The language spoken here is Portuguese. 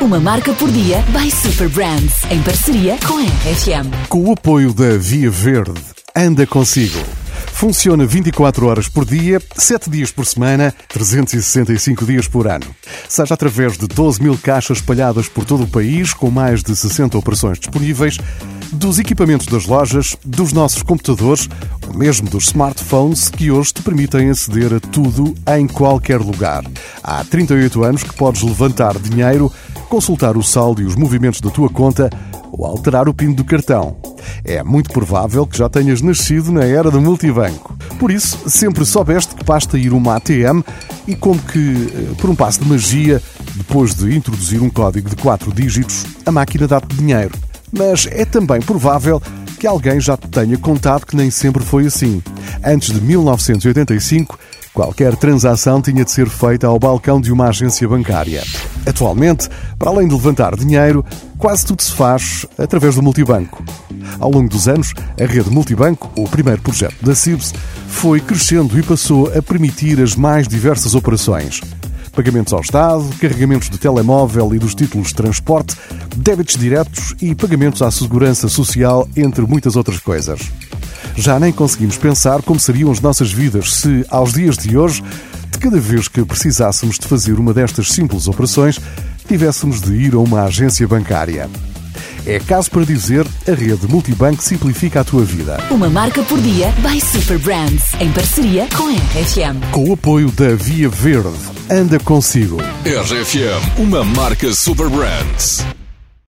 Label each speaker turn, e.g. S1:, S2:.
S1: Uma marca por dia by Super Brands, em parceria com a RFM.
S2: Com o apoio da Via Verde, anda consigo. Funciona 24 horas por dia, 7 dias por semana, 365 dias por ano. Seja através de 12 mil caixas espalhadas por todo o país, com mais de 60 operações disponíveis, dos equipamentos das lojas, dos nossos computadores, ou mesmo dos smartphones que hoje te permitem aceder a tudo em qualquer lugar. Há 38 anos que podes levantar dinheiro, consultar o saldo e os movimentos da tua conta ou alterar o PIN do cartão. É muito provável que já tenhas nascido na era do multibanco. Por isso, sempre soubeste que basta ir uma ATM e, como que eh, por um passo de magia, depois de introduzir um código de 4 dígitos, a máquina dá-te dinheiro. Mas é também provável que alguém já te tenha contado que nem sempre foi assim. Antes de 1985, qualquer transação tinha de ser feita ao balcão de uma agência bancária. Atualmente, para além de levantar dinheiro, quase tudo se faz através do multibanco. Ao longo dos anos, a rede multibanco, o primeiro projeto da CIBS, foi crescendo e passou a permitir as mais diversas operações. Pagamentos ao Estado, carregamentos de telemóvel e dos títulos de transporte, débitos diretos e pagamentos à segurança social, entre muitas outras coisas. Já nem conseguimos pensar como seriam as nossas vidas se, aos dias de hoje, cada vez que precisássemos de fazer uma destas simples operações, tivéssemos de ir a uma agência bancária. É caso para dizer, a rede Multibanco simplifica a tua vida.
S1: Uma marca por dia by Super Brands, em parceria com a RFM.
S2: Com o apoio da Via Verde, anda consigo.
S3: RFM, uma marca Super Brands.